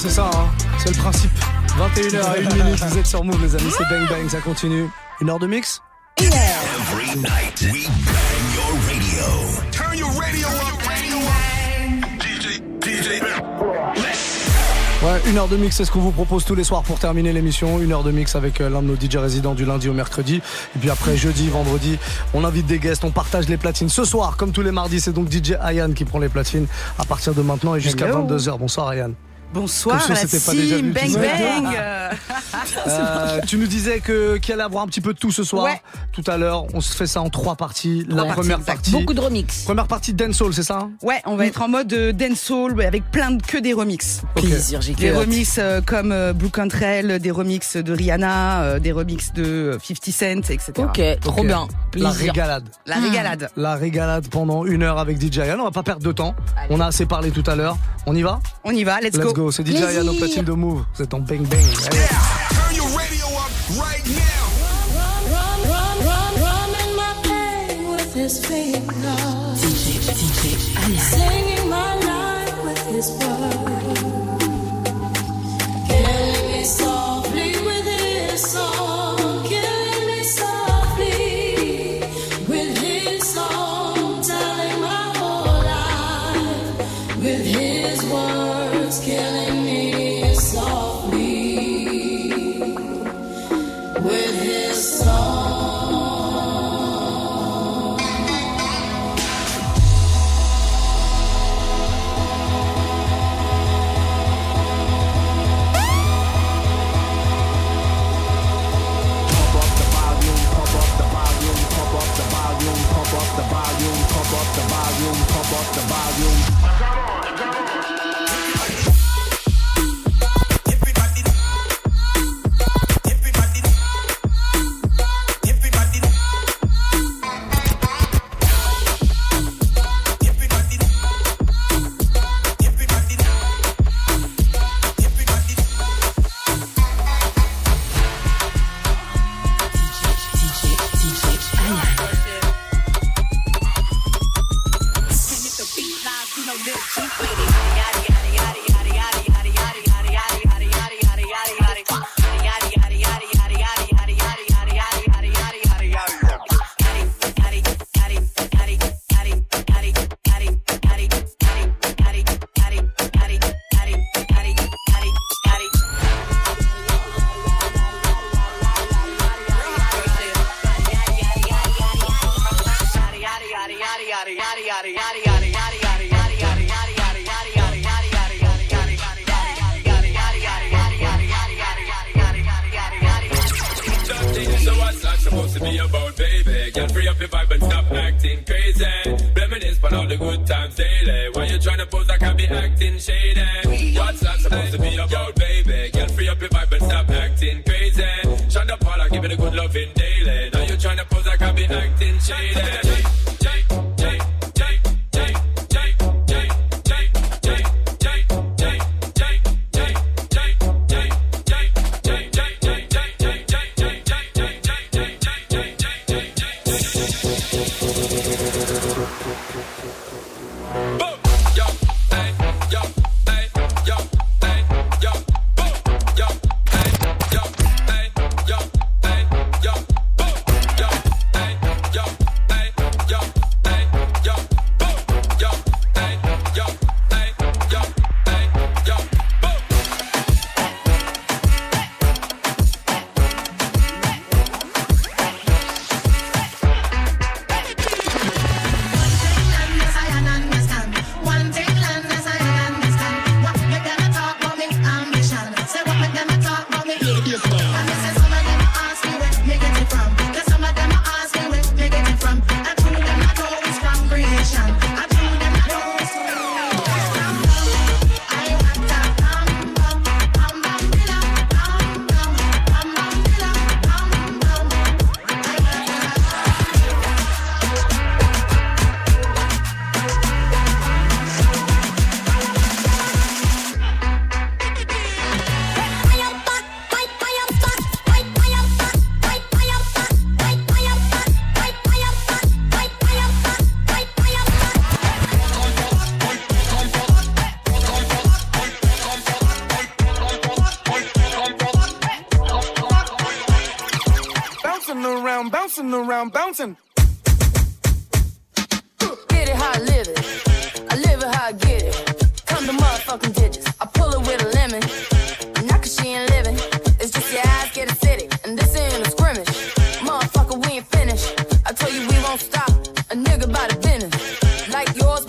c'est ça, hein. c'est le principe. 21h à 1 minute, vous êtes sur Move les amis, c'est Bang Bang, ça continue. Une heure de mix Every night we bang your radio. Turn your radio up, radio up. DJ, DJ. Ouais, une heure de mix, c'est ce qu'on vous propose tous les soirs pour terminer l'émission. Une heure de mix avec euh, l'un de nos DJ résidents du lundi au mercredi. Et puis après, jeudi, vendredi, on invite des guests, on partage les platines. Ce soir, comme tous les mardis, c'est donc DJ Ayan qui prend les platines à partir de maintenant et jusqu'à Hello. 22h. Bonsoir Ayan. Bonsoir, on la s'était pas déjà team, bang bang. Euh, tu nous disais que qu'il allait avoir un petit peu de tout ce soir. Ouais. Tout à l'heure, on se fait ça en trois parties. La première exact. partie. Beaucoup de remix. Première partie dancehall, c'est ça hein? Ouais, on va être en mode euh, dancehall avec plein de que des remixes. Ok. Plaisir, j'ai Des remixes euh, comme euh, Blue Cantrell, des remixes de Rihanna, euh, des remixes de euh, 50 Cent, etc. Ok, trop Ok. bien. La régalade. La régalade. La régalade pendant une heure avec DJ. On va pas perdre de temps. On a assez parlé tout à l'heure. On y va? On y va, let's, Let's go. go. C'est DJ Plaisir. Ayan au platine de Move. Vous êtes en bang bang. Allez. Turn your radio up right now. His fingers. Singing my life with his words.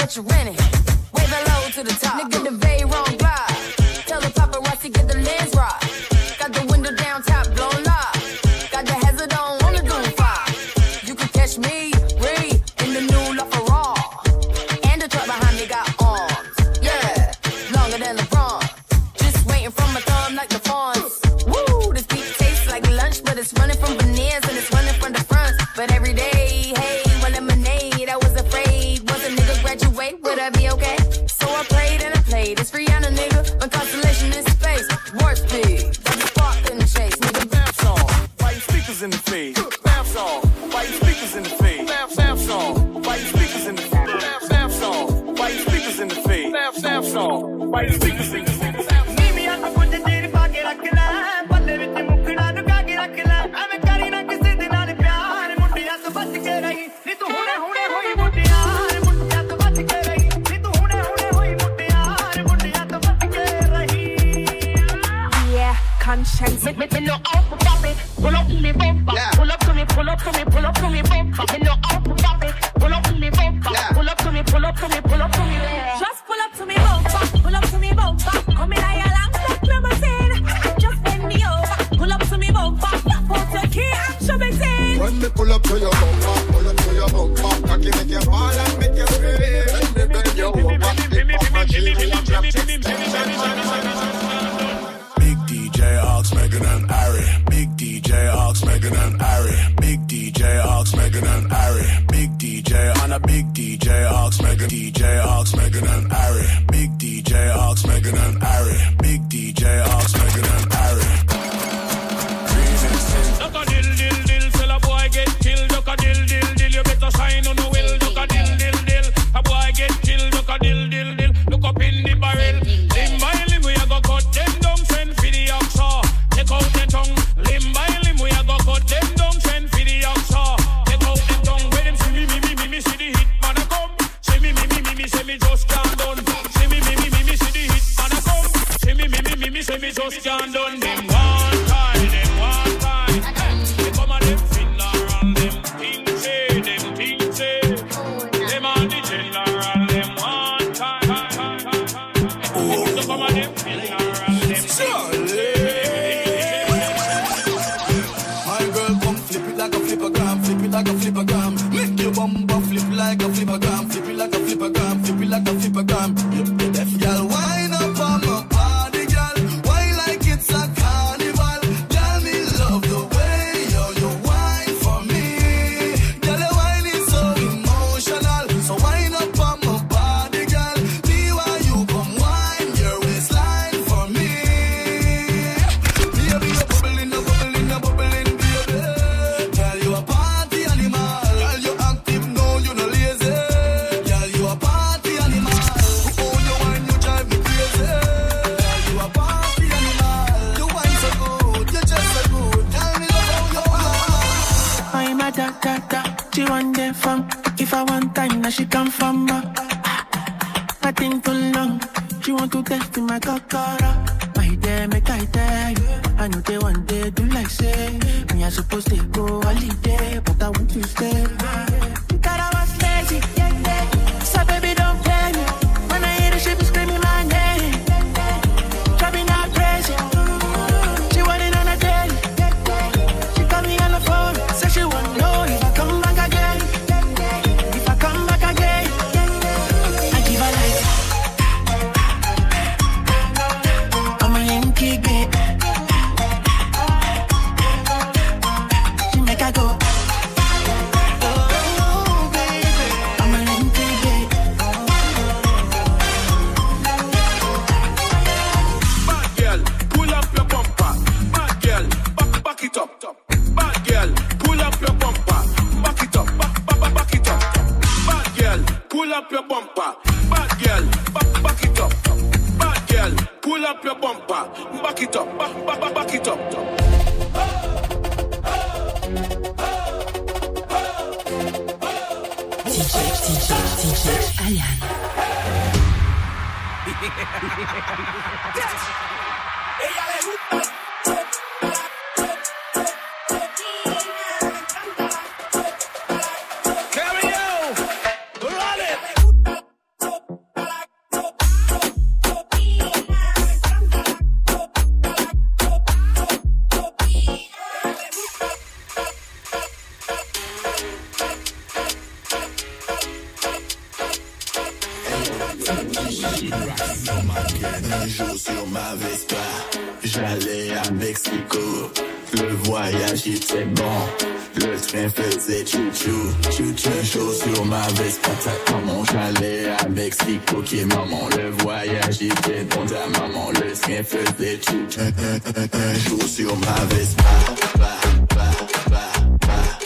what you renting. Wave low to the top. Nigga, the very wrong vibe. Tell the paparazzi get the Un jour sur ma Vespa. Bah, bah, bah,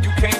you can't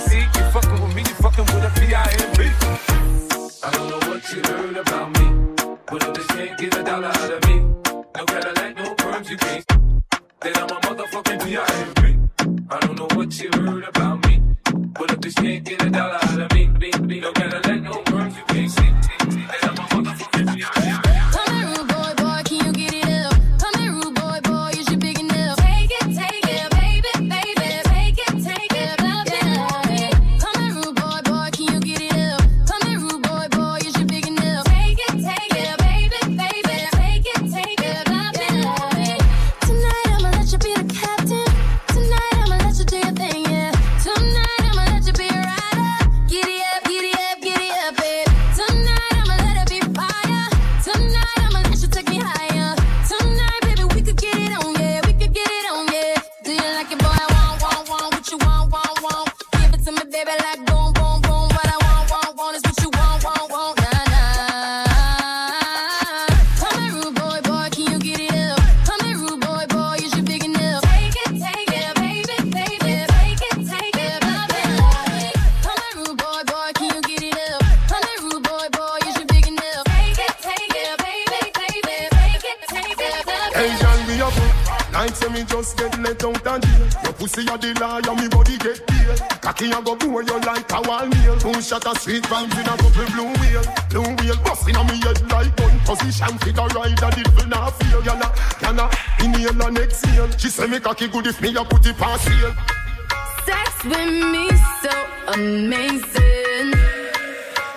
Me a put it past here. Sex with me so amazing.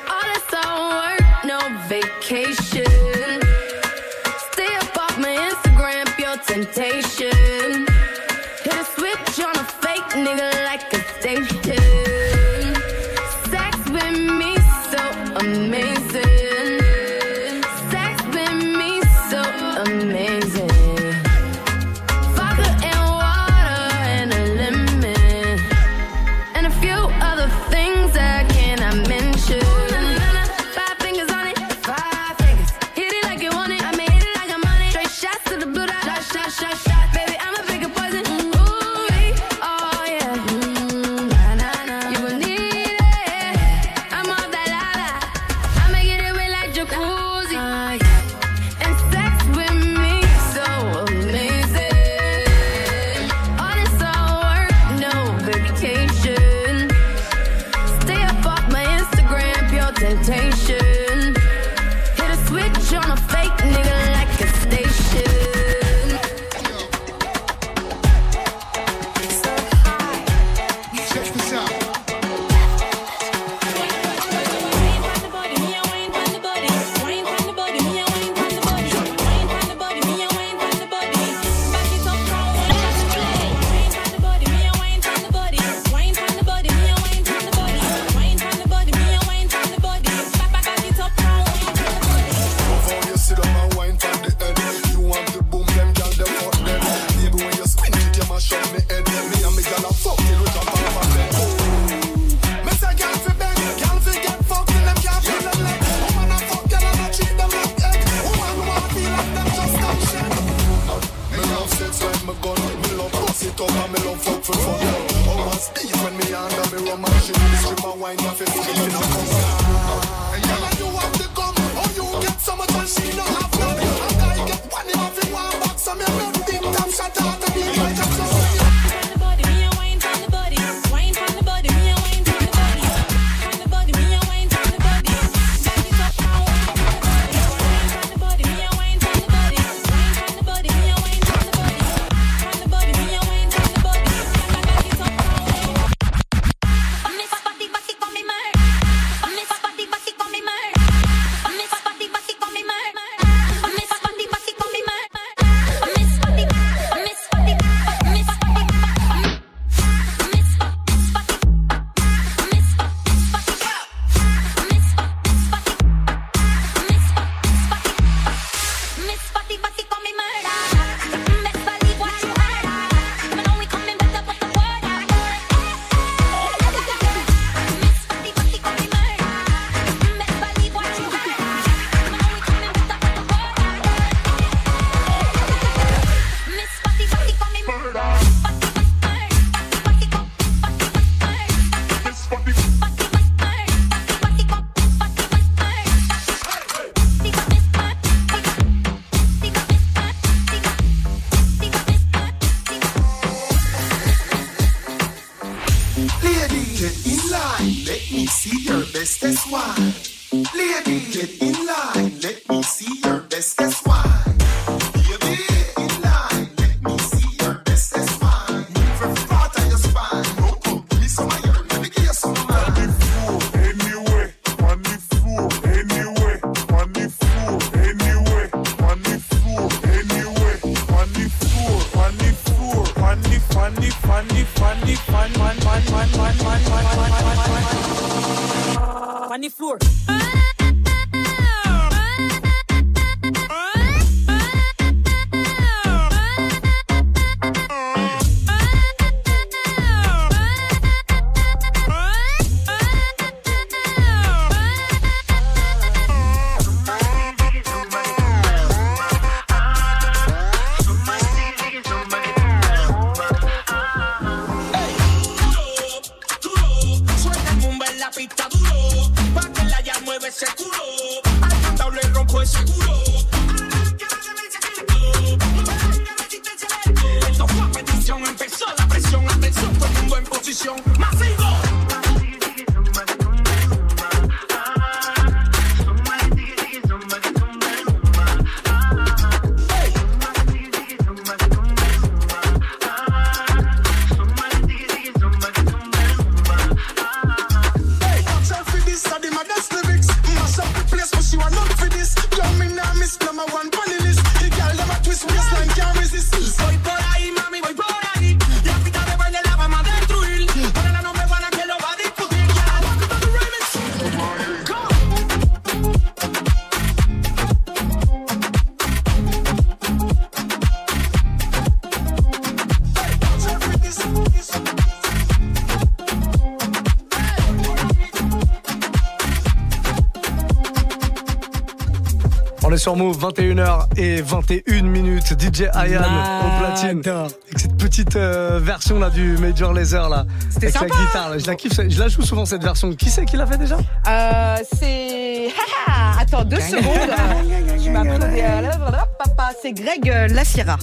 All this all work, no vacation. Stay up off my Instagram, your temptation. These when me under me rum and shit, this rum and wine, nothing to come. Yeah, you have to come, or you get some attention, you don't have. Floor. Sur Move, 21h et 21 minutes. DJ Ayan au platine. Avec cette petite euh, version là du Major Laser là. C'était avec sympa. la guitare. là. Je la kiffe. Je la joue souvent cette version. Qui c'est qui l'a fait déjà? Euh, c'est. Attends deux secondes. tu m'as pris euh, Papa, c'est Greg Lassira.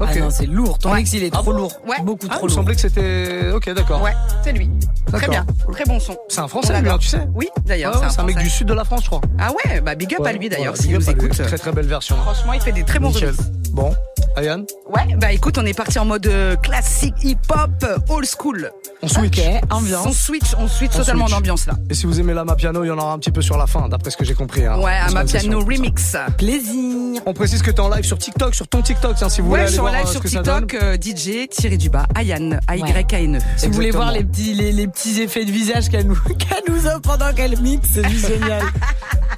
Ok. Ah non, c'est lourd. Ton Ouais. mix, il est Ah trop bon lourd. Ouais. Beaucoup Ah, trop il me semblait que c'était. Ok, d'accord. Ouais, c'est lui. Très bien, très bon son. C'est un français, lui, hein, tu sais. Oui, d'ailleurs, Ouais, ouais, c'est un un mec du sud de la France, je crois. Ah ouais, bah big up à lui d'ailleurs, Ouais, s'il nous écoute. Très très belle version. Franchement, il fait des très bons remixes. Bon, Ayan, Ouais, bah écoute, on est parti en mode euh, classique hip-hop, euh, old school. on switch. Ok, On ambiance. switch, on switch On totalement switch. d'ambiance là. Et si vous aimez l'Ama Piano, il y en aura un petit peu sur la fin, d'après ce que j'ai compris. hein. Ouais, Parce Ama que c'est Piano sur- remix. Plaisir. On précise que t'es en live sur TikTok, sur ton TikTok, tiens, si vous voulez Ouais, aller sur voir live euh, sur. TikTok, euh, DJ tiré du bas, Ayan, A-Y-A-N-E. Si vous voulez voir les petits, les, les petits effets de visage qu'elle nous, qu'elle nous offre pendant qu'elle mixe, c'est juste génial.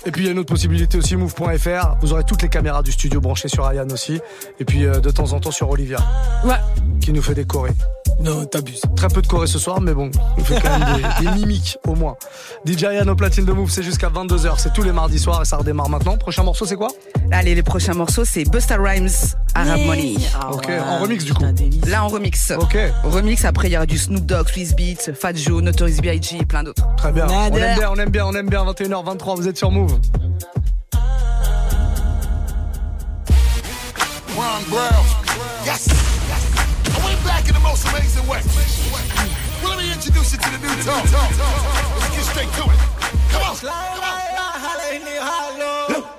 Et puis il y a une autre possibilité aussi, move.fr. Vous aurez toutes les caméras du studio branchées sur Ayane aussi. Et puis euh, de temps en temps sur Olivia. Ouais. Qui nous fait chorés. Non, t'abuses. Très peu de chorés ce soir, mais bon, on fait quand même des, des mimiques au moins. DJ Ayane au platine de Move, c'est jusqu'à 22h. C'est tous les mardis soirs et ça redémarre maintenant. Prochain morceau, c'est quoi? Allez, les prochains morceaux, c'est Busta Rhymes, Arab Money. Ok, en remix du coup. Là, en remix. Ok. Remix, après, il y aura du Snoop Dogg, Swiss Beats, Fat Joe, Notorious B.I.G. et plein d'autres. Très bien. On aime bien, on aime bien, on aime bien. 21h23, vous êtes sur Move. Yes. The most amazing way. Well, let me introduce you to the new talk. Let's get straight to it. Come on. Come on.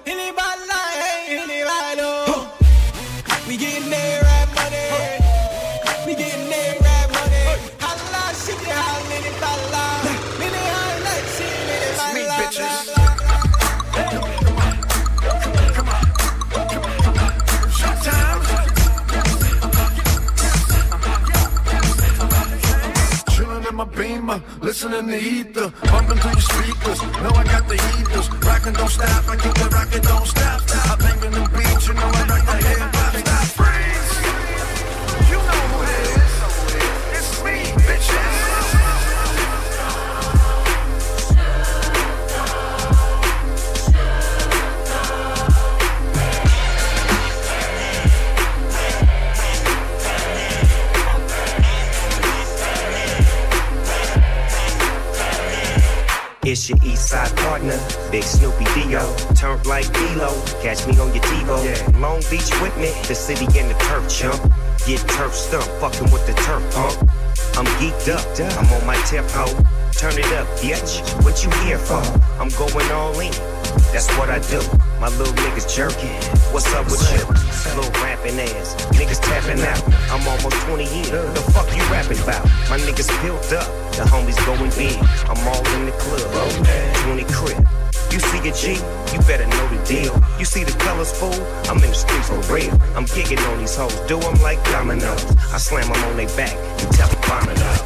Listening to ether, bumping through the speakers. Know I got the heaters, rockin' don't stop. I keep the rockin' don't stop. I bangin' them Big Snoopy Dio. Turned like D-Lo, catch me on your TiVo. Long Beach with me, the city and the turf chump. Get turf stumped, fucking with the turf pump. I'm geeked up, I'm on my hoe. Turn it up, bitch. What you here for? I'm going all in. That's what I do. My little niggas jerking. What's up with you? Little rapping ass. Niggas tapping out. I'm almost 20 in. The fuck you rapping about? My niggas built up. The homies going big. I'm all in the club. 20 crib. You see a G, you better know the deal. You see the colors, fool? I'm in the streets for real. I'm gigging on these hoes, do 'em like dominoes. I slam 'em on their back and tell them bomb it up.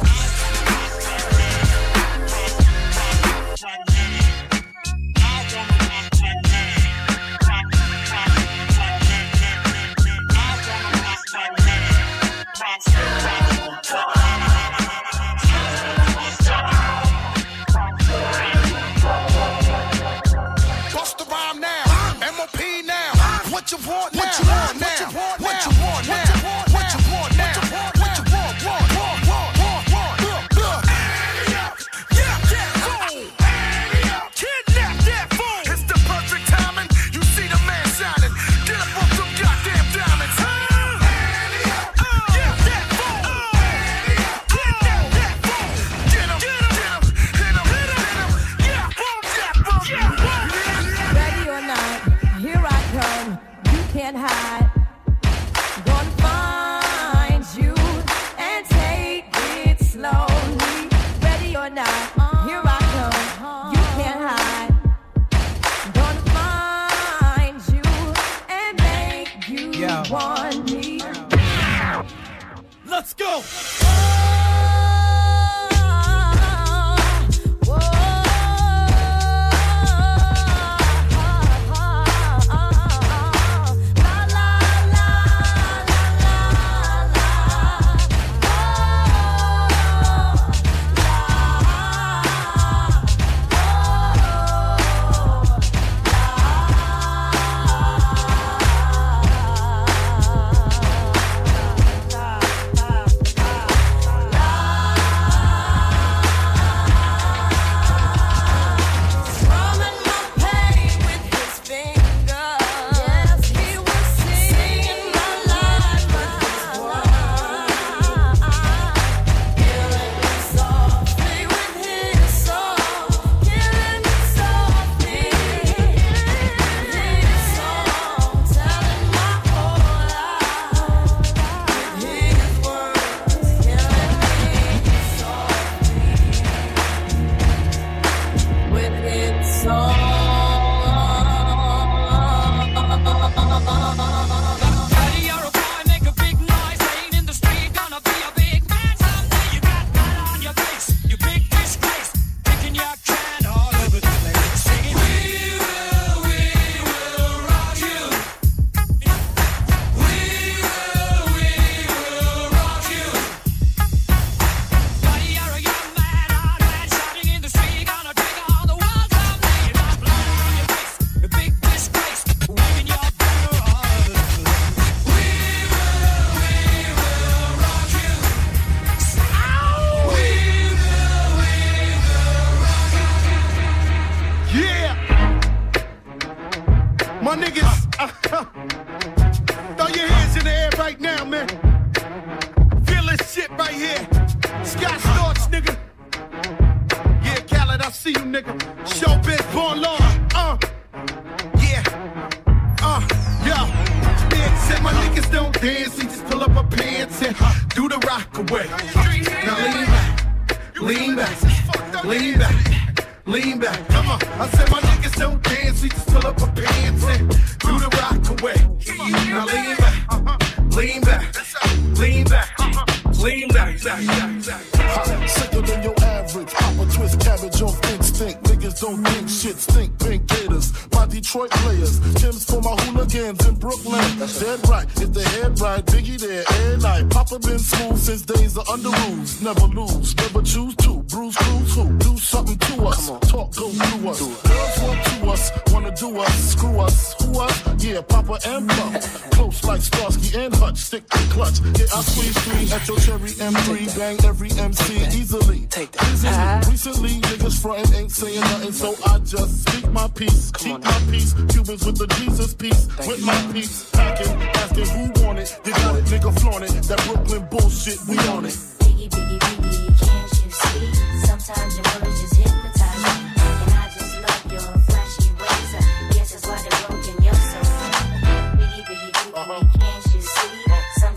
Clutch. Yeah, I squeeze three at your cherry M3. Bang every MC easily. Take that. Easily. Recently, niggas frontin' ain't saying nothing, so I just speak my peace. Keep my peace. Cubans with the Jesus peace. with my peace. Packing, asking who want it. You got it, nigga, flaunt it. That Brooklyn bullshit, we on it. Biggie, biggie, biggie, can't you see? Sometimes your words just hypnotize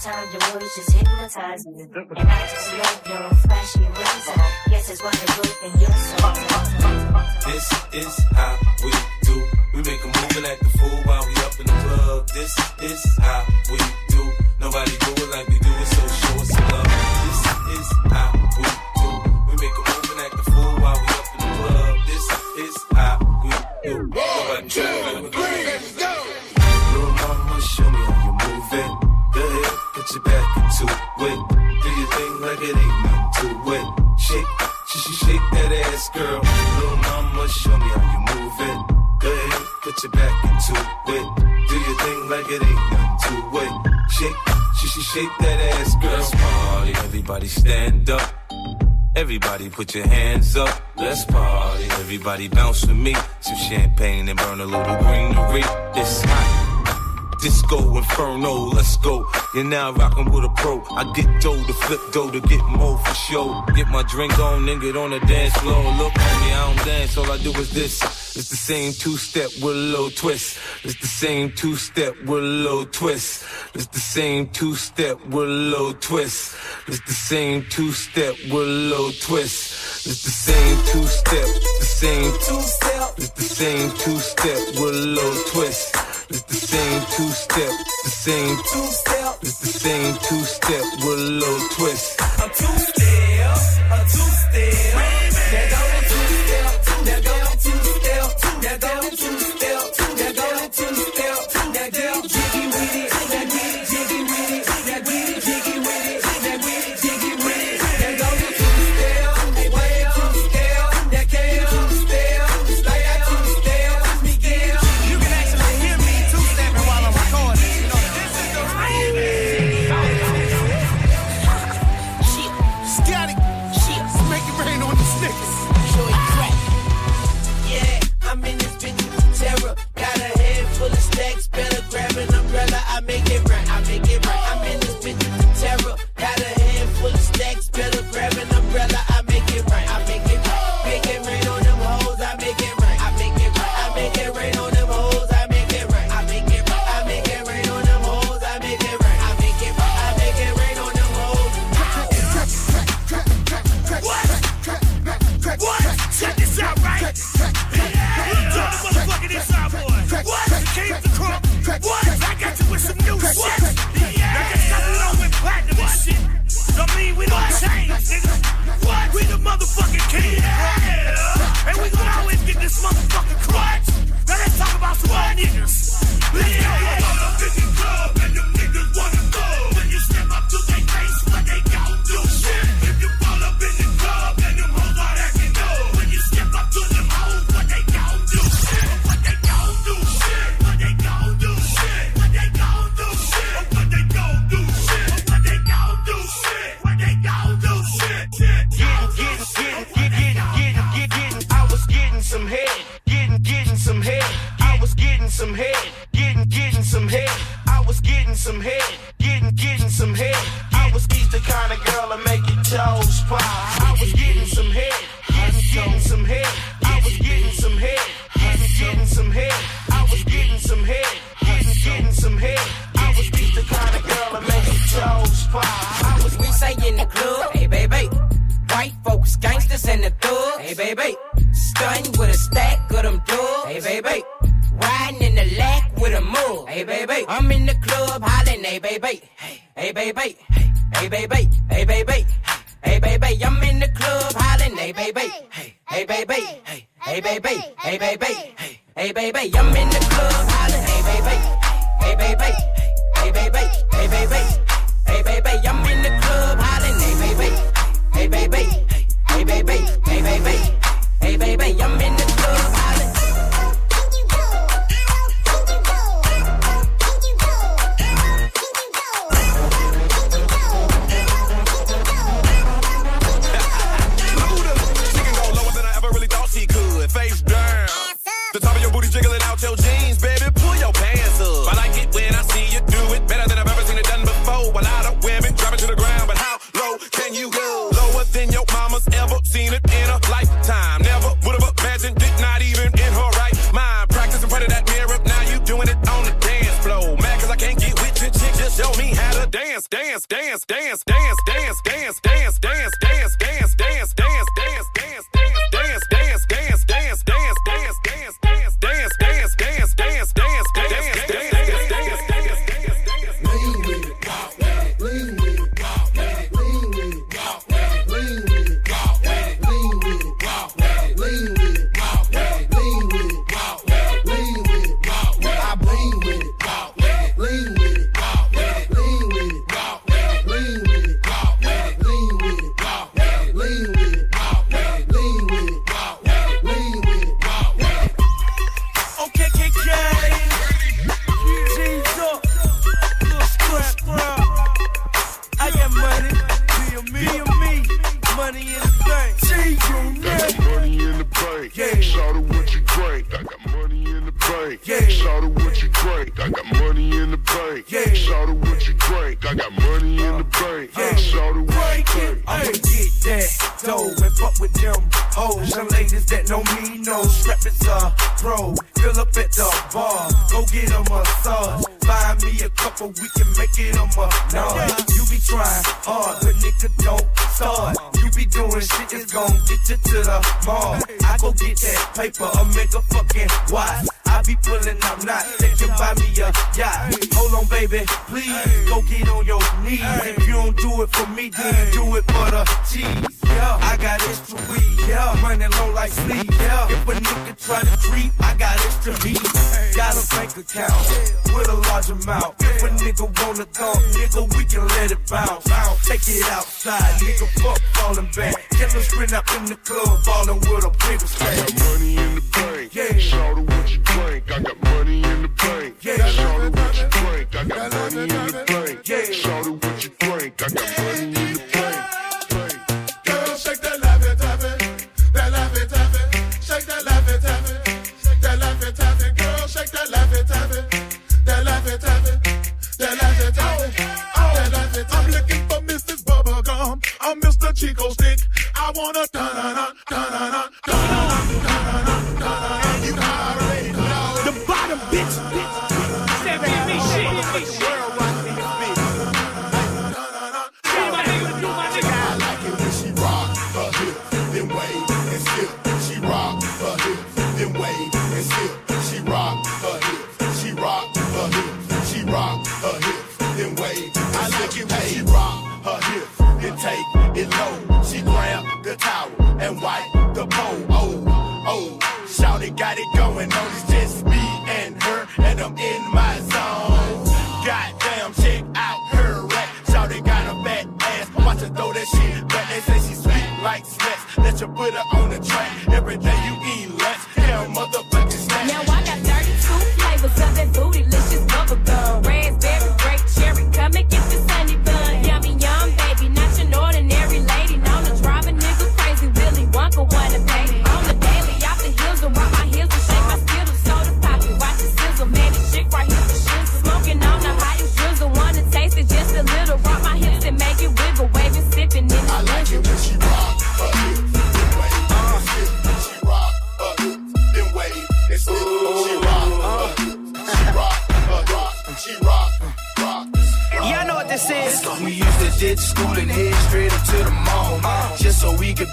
Sometimes your just hypnotize me. And I just love your flashy. Guess they're broken, you're so. This is how we do. We make a move and act the fool while we up in the club. This is how we do. Nobody do it like we do it, so show us some love. This is how ass, girl. Little mama, show me how you move it. Go ahead, put your back into it. Do your thing like it ain't nothing to it. Shake, she, sh- shake that ass, girl. Let's party, everybody stand up. Everybody put your hands up, let's party. Everybody bounce with me. Some champagne and burn a little greenery. It's hot. Disco Inferno, let's go. You're now rocking with a pro. I get dough to flip dough to get more for show. Get my drink on and get on the dance floor. Look at me, I don't dance, all I do is this. It's the same two step with a little twist. It's the same two step with a little twist. It's the same two step with a little twist. It's the same two step with a little twist. It's the same two step, the same two step. Same two step with a little twist. It's the same two step, the same two step. It's the same two step with a little twist. A two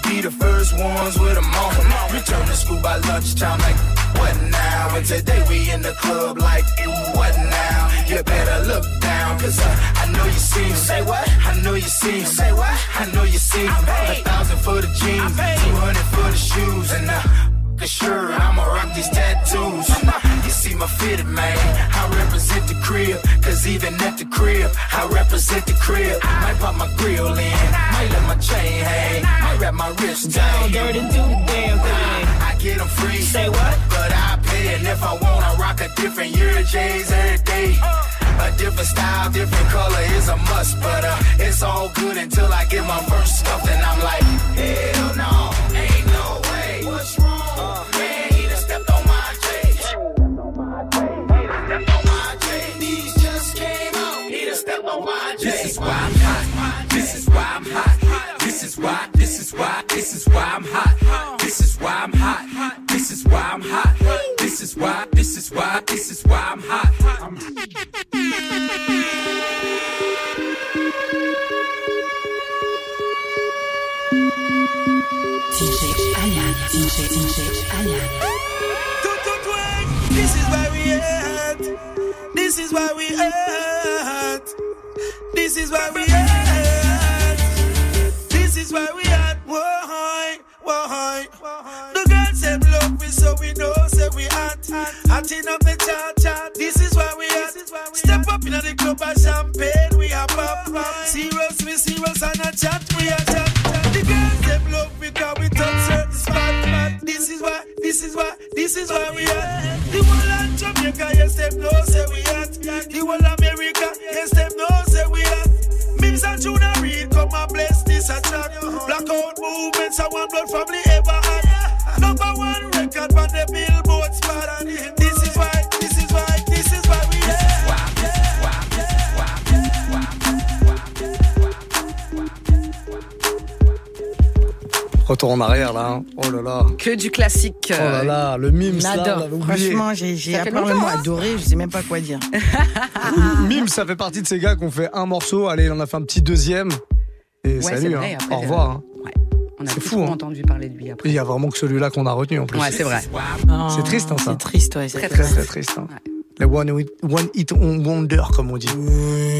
be the first ones with a moment. Return to school by lunchtime, like, what now? And today we in the club, like, what now? You better look down, cause uh, I know you see me. Say what? I know you see me. Say what? I know you see me. A thousand for the jeans, two hundred for the shoes, and uh, for sure I'ma rock these tattoos. You see my fitted man, I represent the crib, cause even at the crib, I represent the crib. Might pop my grill in, might let my chain hang, might wrap my wrist down. Dirty do the damn thing. I get them free. Say what? But I pay, and if I want, I rock a different year J's every day. A different style, different color is a must, but uh, it's all good until I get my first stuffed, and I'm like, hell no, is why, this is why I'm hot. This is why I'm hot. This is why I'm hot. This is why, this is why, this is why I'm hot. DJ Ayan, DJ, DJ Ayan. This is why we at. This is why we at. This is why we at. This is why we at. Why? Why? The girls them love me, so we know, say we at. Acting up the chat chat. This is why we at. Step up in the club and champagne, we are pop. Serious, we serious and a chat, we are chat. The girls them love me, cause we touch certain spot. This is why, this is why, this is why we at. The whole of Jamaica, yes, them know, say we at. The whole of America, yes, them know, movements, I want blood family ever had. Number one record on the billboard spot. This is why, this is why, this is why we at. Retour en arrière là. hein. Oh là là. Que du classique. Oh là là, le mime On là, on. Franchement, j'ai mot hein. adoré, je sais même pas quoi dire. Mime, ça fait partie de ces gars qui ont fait un morceau. Allez, il en a fait un petit deuxième. Et Ouais, c'est salut, vrai, hein. après, au revoir. euh, hein. On a fou, hein. entendu parler de lui après. Il y a vraiment que celui-là qu'on a retenu en plus. Ouais, c'est vrai. C'est triste, hein, ça. C'est triste, ouais. Très, très, très triste. hein. Les one hit, one hit wonder, comme on dit.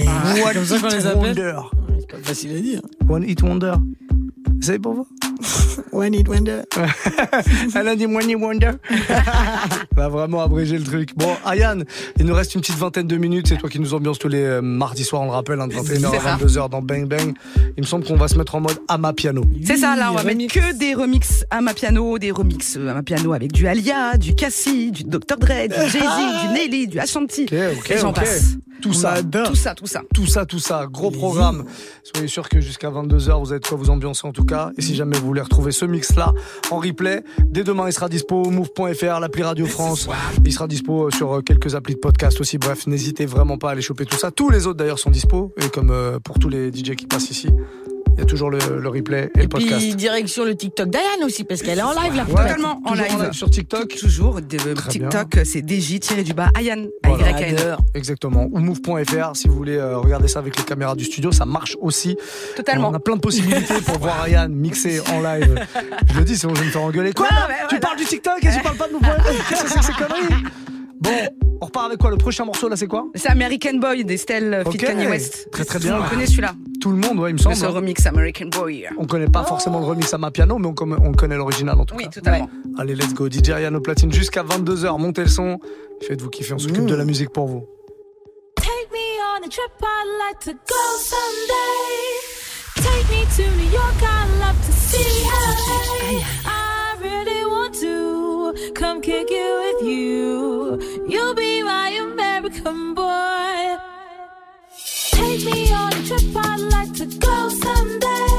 Ah, One hit wonder. C'est pas facile à dire. One hit wonder. C'est pour vous One hit wonder. Elle a dit One hit wonder. Elle a vraiment abrégé le truc. Bon, Ayane, il nous reste une petite vingtaine de minutes. C'est toi qui nous ambiance tous les euh, mardis soirs, on le rappelle, hein, de 21h C'est à ça. 22h dans Bang Bang. Il me semble qu'on va se mettre en mode Ama Piano. C'est ça, là, on va mettre que des remixes à ma piano, des remixes à ma piano avec du Alia, du Cassie, du Dr. Dre, du Jay-Z, du Nelly, du Ashanti. Ok, et j'en ok. passe. Tout ça, Tout ça, tout ça. Tout ça, tout ça, gros programme. Soyez sûr que jusqu'à 22h, vous avez de quoi vous ambiancer en tout cas. Et si jamais vous voulez retrouver ce mix-là en replay, dès demain, il sera dispo move.fr, l'appli Radio France. Il sera dispo sur euh, quelques applis de podcast aussi. Bref, n'hésitez vraiment pas à aller choper tout ça. Tous les autres d'ailleurs sont dispo. Et comme euh, pour tous les DJ qui passent ici, il y a toujours le, le replay et, le podcast. Puis direction le TikTok d'Ayane aussi, parce qu'elle est en live là. Totalement en Toujours live. sur TikTok. Toujours. de- Très TikTok, c'est DJ tiré du bas Ayan. Voilà. A-Y-A-N. Exactement. Ou move.fr si vous voulez euh, regarder ça avec les caméras du studio, ça marche aussi. Totalement. On a plein de possibilités pour voir Ryan mixer en live. Je le dis, sinon je vais me faire engueuler. Quoi? Non, Tu voilà. parles du TikTok et tu parles pas de move.fr Qu'est-ce que c'est que ces conneries? Bon, on repart avec quoi Le prochain morceau là, c'est quoi C'est American Boy d'Estelle Fit Ok. Kanye West. Très, très le bien. monde connaît celui-là. Tout le monde, ouais, il me semble. ce hein. remix American Boy. On connaît pas forcément le remix à ma piano, mais on, on connaît l'original en tout Oui, cas. totalement. Allez, let's go. DJ Ryan au platine jusqu'à 22h. Montez le son. Faites-vous kiffer, on s'occupe de la musique pour vous. Take me on a trip, I'd like to go someday. Take me to New York, I'd love to see LA. I really want to come kick it with you. You'll be American boy. Take me on a trip, I'd like to go someday.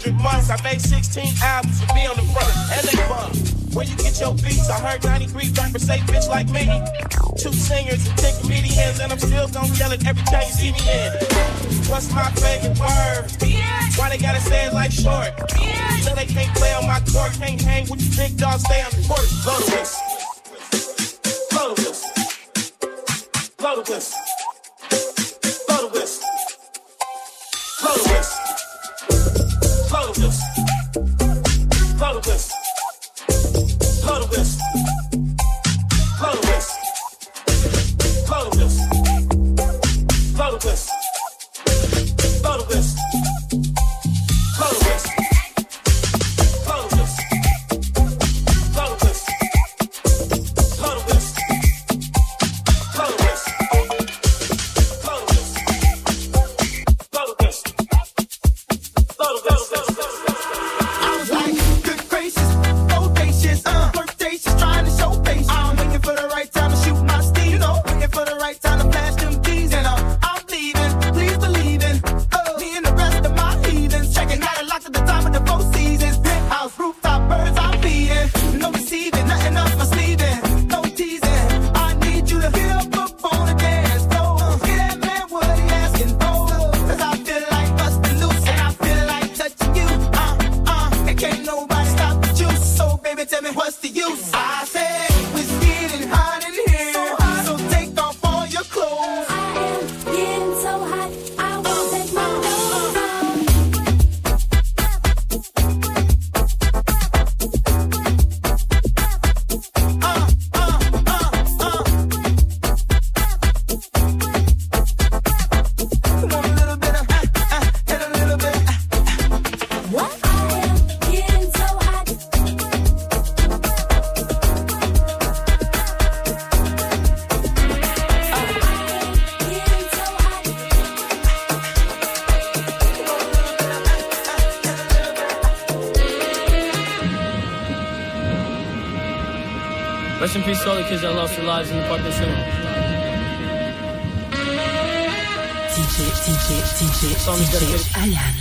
100 months. I made 16 albums with me on the front. LA Buzz. Where you get your beats? I heard 93 rappers say bitch like me. Two singers and 10 comedians, and I'm still gonna yell it every time you see me in. What's my favorite word? Why they gotta say it like short? So they can't play on my court, can't hang with you big dogs, stay on the porch. Blow the whistle. Blow the whistle. octopus. Seja lá é o seu lado, não pode descer não. DJ, DJ, DJ, Somos DJ, Alan.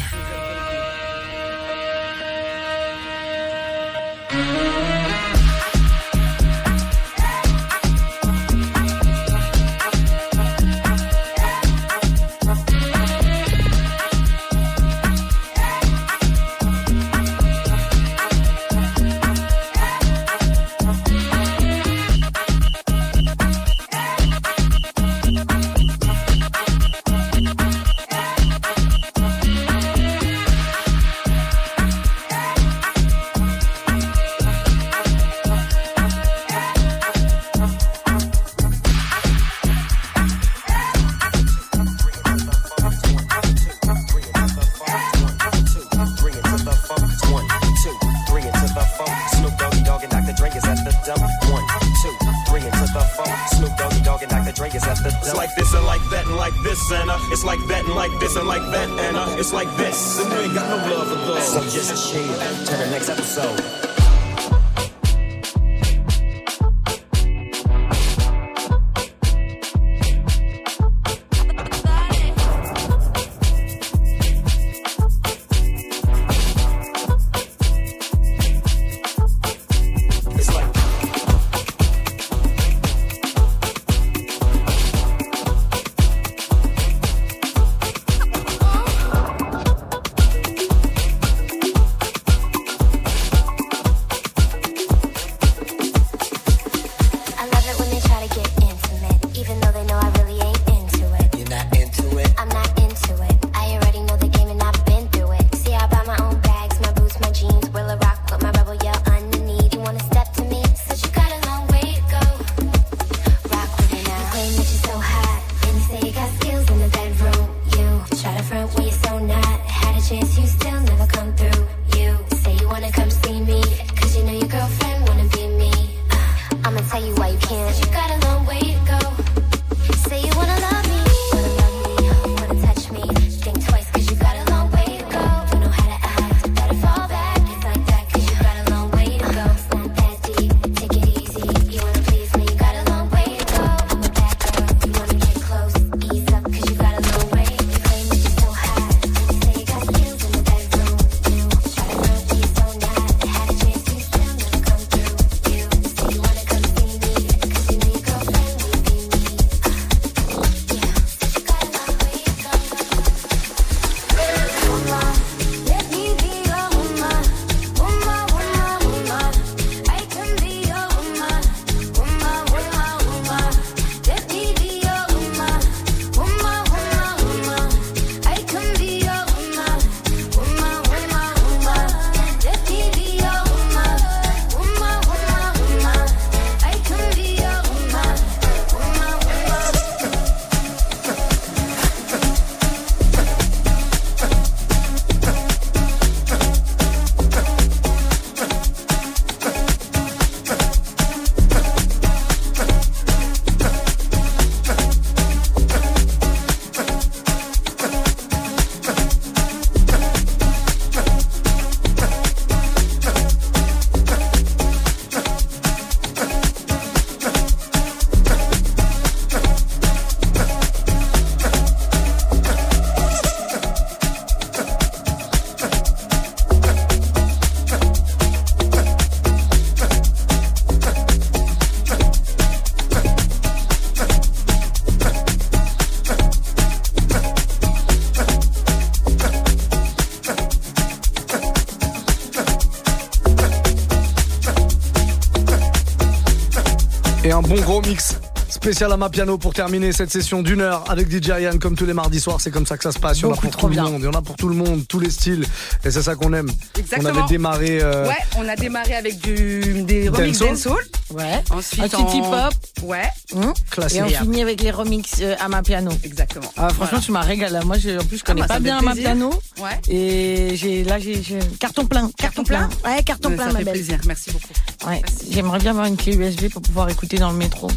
Spécial à ma piano pour terminer cette session d'une heure avec DJ Ian comme tous les mardis soirs. C'est comme ça que ça se passe. Il y en a pour tout bien. le monde. Il y en a pour tout le monde, tous les styles. Et c'est ça qu'on aime. Exactement. On avait démarré. euh, Ouais, on a démarré avec du, des remix Dancehall. Ouais. Ensuite, Un petit hip-hop. Ouais. Hum. Classique. Et on finit avec les remix euh, à ma piano. Exactement. Ah, franchement, tu m'as régalé. Moi, je, en plus, je connais bah, pas bien fait ma piano. Ouais. Et j'ai là, j'ai j'ai- carton plein. Carton plein. Ouais, carton Ouais, plein, ça ma fait belle. plaisir. Merci beaucoup. Ouais. J'aimerais bien avoir une clé USB pour pouvoir écouter dans le métro.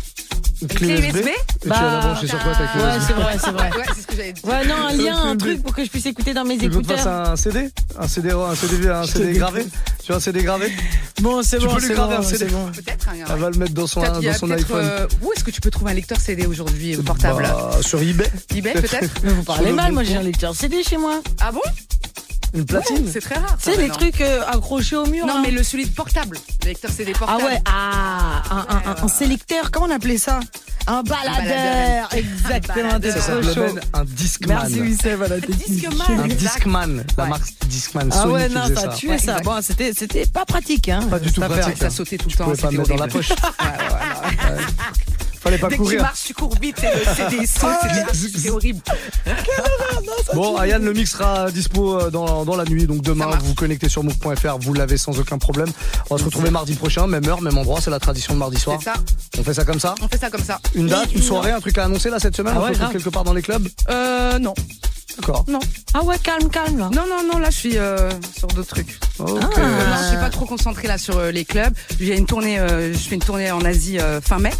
Une clé USB Et tu vas la brancher sur quoi ta clé Ouais, USB? c'est vrai, c'est vrai. Ouais, c'est ce que j'avais dit. Ouais, non, un lien, un truc pour que je puisse écouter dans mes Tu écouteurs. un CD Un CD, un CD, un CD gravé Tu veux un CD gravé Bon, c'est Tu bon, peux lui c'est graver bon, un CD. bon. Peut-être. hein, Elle va le mettre dans son, dans son iPhone. euh, où est-ce que tu peux trouver un lecteur CD aujourd'hui euh, portable? Bah, sur eBay. eBay peut-être? Mais vous parlez mal, moi j'ai un lecteur CD chez moi. Ah bon? Une platine C'est très rare. Tu sais, les trucs euh, accrochés au mur. Non, là. mais le celui de portable. Le lecteur CD Ah portable. ouais, ah, un, un- un- un sélecteur, comment on appelait ça? Un baladeur, baladeur. exactement, Ça s'appelle un Discman. Merci Wissem à la technique. Discman. Un Exact. Discman. La Ouais. marque Discman. Ah ouais, non, ça a tué Ouais, ça. Bon, c'était, c'était pas pratique, hein. Pas du tout pratique. Ça sautait tout le Tu temps. pouvais pas mettre dans la poche. Fallait pas Dès que tu courir. marches, tu cours vite. C'est le CD saute. c'était- C'était horrible. Bon, Ayane, le mix sera dispo euh, dans, dans la nuit. Donc demain, vous vous connectez sur move.fr. Vous l'avez sans aucun problème. On va se retrouver mardi prochain, même heure, même endroit. C'est la tradition de mardi soir. C'est ça. On fait ça comme ça On fait ça comme ça. Une date, une soirée, un truc à annoncer là cette semaine Ah On ouais, quelque part dans les clubs Euh, non. D'accord. Non. Ah ouais, calme, calme, là. Non, non, non, là, je suis euh, sur d'autres trucs. Non, je suis pas trop concentrée là sur euh, les clubs. J'ai une tournée, euh, je fais une tournée en Asie euh, fin mai.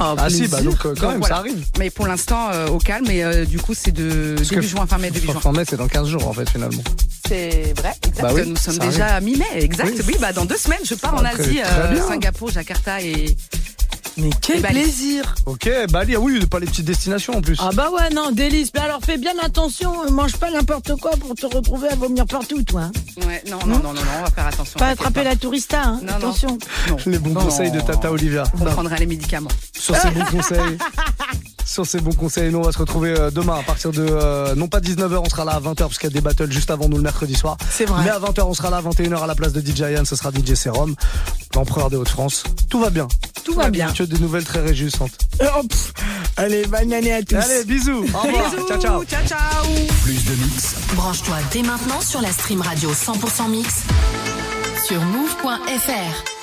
Ah si, bah donc euh, quand Donc, même, voilà. ça arrive. Mais pour l'instant, euh, au calme. Et euh, du coup, c'est de Parce début juin, fin mai, début juin. Fin mai, c'est dans 15 jours en fait finalement. C'est vrai, exact. Bah oui, Nous sommes déjà arrive. à mi-mai, exact. Oui. Oui. bah dans deux semaines, je pars Ah, en très- Asie, euh. Singapour, Jakarta et. Mais quel Bali. plaisir. Ok, Bali, ah oui, pas les petites destinations en plus. Ah bah ouais, non, délice. Mais alors fais bien attention, euh, mange pas n'importe quoi pour te retrouver à vomir partout, toi. hein. Ouais, non, non, non, non, non, on va faire attention. Pas attraper la tourista, hein. Attention. Non. Les bons Non. conseils de Tata Olivia. On prendra les médicaments. Sur ces bons conseils. Sur ces bons conseils, nous on va se retrouver euh, demain à partir de euh, non pas 19h, on sera là à 20h parce qu'il y a des battles juste avant nous le mercredi soir. C'est vrai. Mais à 20h, on sera là à 21h à la place de DJ Ian, ce sera DJ Serum, l'empereur des Hauts-de-France. Tout va bien. Tout va bien. Tu as des nouvelles très réjouissantes. Oh, pff. Allez, bonne année à tous. Allez, bisous. Au revoir. Bisous, Ciao, ciao. ciao, ciao. Plus de mix. Branche-toi dès maintenant sur la stream radio 100% mix sur move.fr.